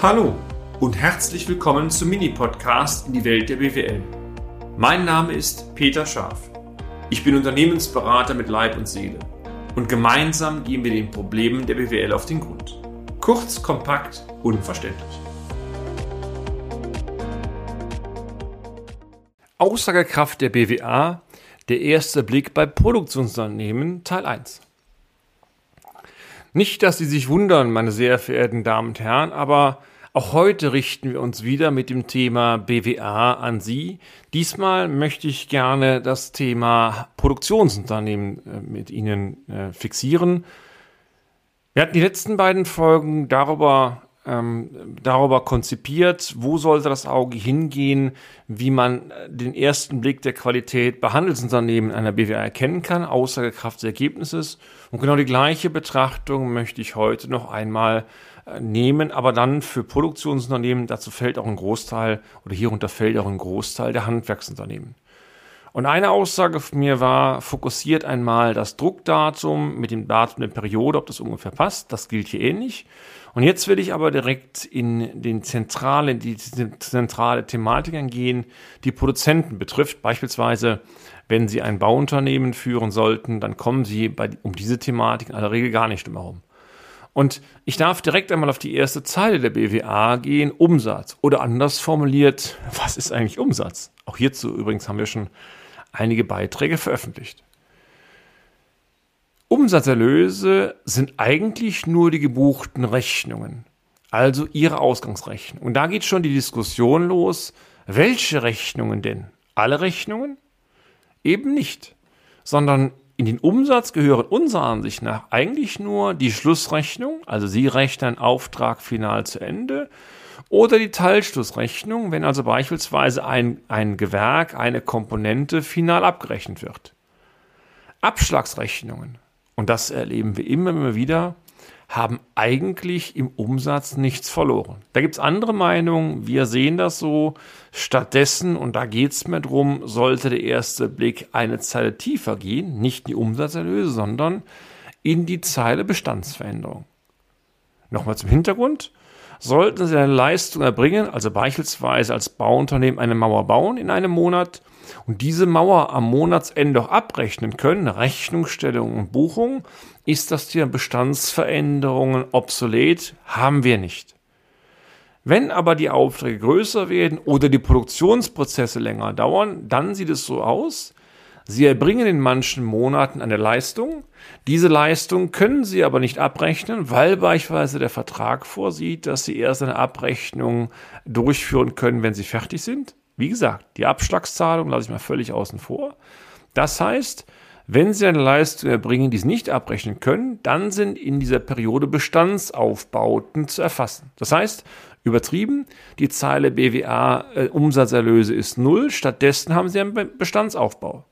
Hallo und herzlich willkommen zum Mini-Podcast in die Welt der BWL. Mein Name ist Peter Scharf. Ich bin Unternehmensberater mit Leib und Seele und gemeinsam gehen wir den Problemen der BWL auf den Grund. Kurz, kompakt, unverständlich. Aussagekraft der BWA, der erste Blick bei Produktionsunternehmen Teil 1. Nicht, dass Sie sich wundern, meine sehr verehrten Damen und Herren, aber auch heute richten wir uns wieder mit dem Thema BWA an Sie. Diesmal möchte ich gerne das Thema Produktionsunternehmen äh, mit Ihnen äh, fixieren. Wir hatten die letzten beiden Folgen darüber ähm, darüber konzipiert, wo sollte das Auge hingehen, wie man den ersten Blick der Qualität bei Handelsunternehmen einer BWA erkennen kann, Aussagekraft des Ergebnisses. Und genau die gleiche Betrachtung möchte ich heute noch einmal äh, nehmen, aber dann für Produktionsunternehmen, dazu fällt auch ein Großteil oder hierunter fällt auch ein Großteil der Handwerksunternehmen. Und eine Aussage von mir war, fokussiert einmal das Druckdatum mit dem Datum der Periode, ob das ungefähr passt. Das gilt hier ähnlich. Und jetzt will ich aber direkt in den zentralen, die zentrale Thematik angehen, die Produzenten betrifft. Beispielsweise, wenn Sie ein Bauunternehmen führen sollten, dann kommen Sie bei, um diese Thematik in aller Regel gar nicht herum. Und ich darf direkt einmal auf die erste Zeile der BWA gehen, Umsatz. Oder anders formuliert, was ist eigentlich Umsatz? Auch hierzu übrigens haben wir schon einige Beiträge veröffentlicht. Umsatzerlöse sind eigentlich nur die gebuchten Rechnungen, also Ihre Ausgangsrechnung. Und da geht schon die Diskussion los, welche Rechnungen denn? Alle Rechnungen? Eben nicht, sondern in den Umsatz gehören unserer Ansicht nach eigentlich nur die Schlussrechnung, also Sie rechnen Auftrag final zu Ende, oder die Teilschlussrechnung, wenn also beispielsweise ein, ein Gewerk, eine Komponente final abgerechnet wird. Abschlagsrechnungen, und das erleben wir immer, immer wieder, haben eigentlich im Umsatz nichts verloren. Da gibt es andere Meinungen, wir sehen das so. Stattdessen, und da geht es mir drum, sollte der erste Blick eine Zeile tiefer gehen, nicht in die Umsatzerlöse, sondern in die Zeile Bestandsveränderung. Nochmal zum Hintergrund. Sollten Sie eine Leistung erbringen, also beispielsweise als Bauunternehmen eine Mauer bauen in einem Monat und diese Mauer am Monatsende auch abrechnen können, Rechnungsstellung und Buchung, ist das Thema Bestandsveränderungen obsolet, haben wir nicht. Wenn aber die Aufträge größer werden oder die Produktionsprozesse länger dauern, dann sieht es so aus, Sie erbringen in manchen Monaten eine Leistung. Diese Leistung können Sie aber nicht abrechnen, weil beispielsweise der Vertrag vorsieht, dass Sie erst eine Abrechnung durchführen können, wenn Sie fertig sind. Wie gesagt, die Abschlagszahlung lasse ich mal völlig außen vor. Das heißt, wenn Sie eine Leistung erbringen, die Sie nicht abrechnen können, dann sind in dieser Periode Bestandsaufbauten zu erfassen. Das heißt, übertrieben, die Zeile BWA äh, Umsatzerlöse ist null, stattdessen haben Sie einen Bestandsaufbau.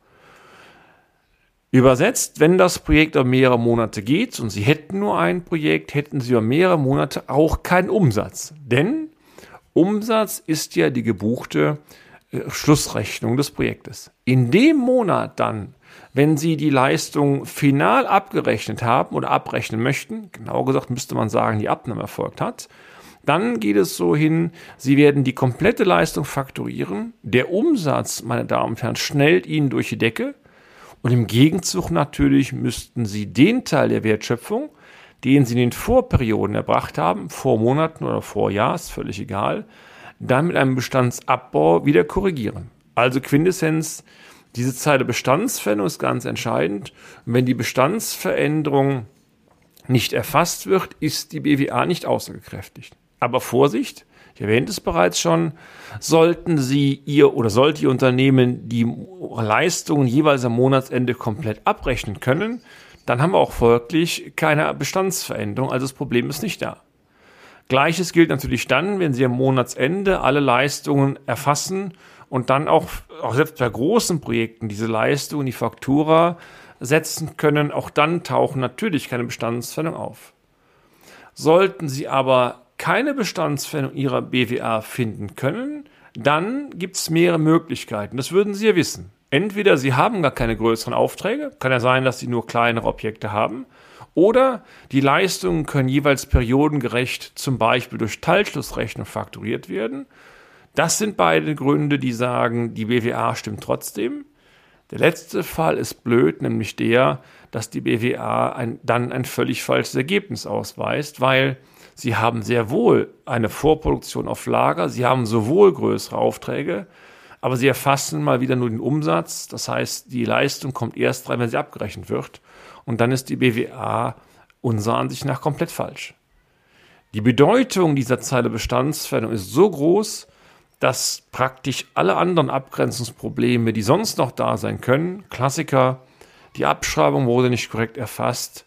Übersetzt, wenn das Projekt über mehrere Monate geht und Sie hätten nur ein Projekt, hätten Sie über mehrere Monate auch keinen Umsatz. Denn Umsatz ist ja die gebuchte äh, Schlussrechnung des Projektes. In dem Monat dann, wenn Sie die Leistung final abgerechnet haben oder abrechnen möchten, genau gesagt müsste man sagen, die Abnahme erfolgt hat, dann geht es so hin, Sie werden die komplette Leistung fakturieren. Der Umsatz, meine Damen und Herren, schnellt Ihnen durch die Decke. Und im Gegenzug natürlich müssten Sie den Teil der Wertschöpfung, den Sie in den Vorperioden erbracht haben, vor Monaten oder vor Jahr, ist völlig egal, dann mit einem Bestandsabbau wieder korrigieren. Also Quintessenz, diese Zeit der Bestandsveränderung ist ganz entscheidend. Und wenn die Bestandsveränderung nicht erfasst wird, ist die BWA nicht aussagekräftig. Aber Vorsicht, ich erwähnte es bereits schon, sollten Sie Ihr oder sollte Ihr Unternehmen die Leistungen jeweils am Monatsende komplett abrechnen können, dann haben wir auch folglich keine Bestandsveränderung, also das Problem ist nicht da. Gleiches gilt natürlich dann, wenn Sie am Monatsende alle Leistungen erfassen und dann auch, auch selbst bei großen Projekten diese Leistungen, die Faktura setzen können, auch dann tauchen natürlich keine Bestandsveränderungen auf. Sollten Sie aber keine Bestandsveränderung Ihrer BWA finden können, dann gibt es mehrere Möglichkeiten. Das würden Sie ja wissen. Entweder Sie haben gar keine größeren Aufträge, kann ja sein, dass Sie nur kleinere Objekte haben, Oder die Leistungen können jeweils periodengerecht zum Beispiel durch Teilschlussrechnung fakturiert werden. Das sind beide Gründe, die sagen, die BWA stimmt trotzdem. Der letzte Fall ist blöd, nämlich der, dass die BWA ein, dann ein völlig falsches Ergebnis ausweist, weil sie haben sehr wohl eine Vorproduktion auf Lager, sie haben sowohl größere Aufträge, aber sie erfassen mal wieder nur den Umsatz. Das heißt, die Leistung kommt erst rein, wenn sie abgerechnet wird. Und dann ist die BWA unserer Ansicht nach komplett falsch. Die Bedeutung dieser Zeile Bestandsverwendung ist so groß, dass praktisch alle anderen Abgrenzungsprobleme, die sonst noch da sein können, Klassiker, die Abschreibung wurde nicht korrekt erfasst,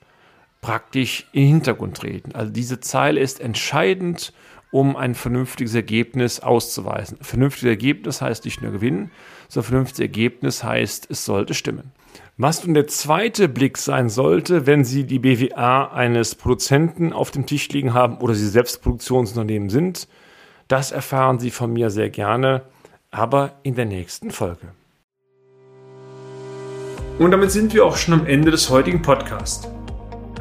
praktisch in den Hintergrund treten. Also diese Zeile ist entscheidend, um ein vernünftiges Ergebnis auszuweisen. Vernünftiges Ergebnis heißt nicht nur gewinnen, sondern vernünftiges Ergebnis heißt, es sollte stimmen. Was nun der zweite Blick sein sollte, wenn Sie die BWA eines Produzenten auf dem Tisch liegen haben oder Sie selbst Produktionsunternehmen sind, das erfahren Sie von mir sehr gerne, aber in der nächsten Folge. Und damit sind wir auch schon am Ende des heutigen Podcasts.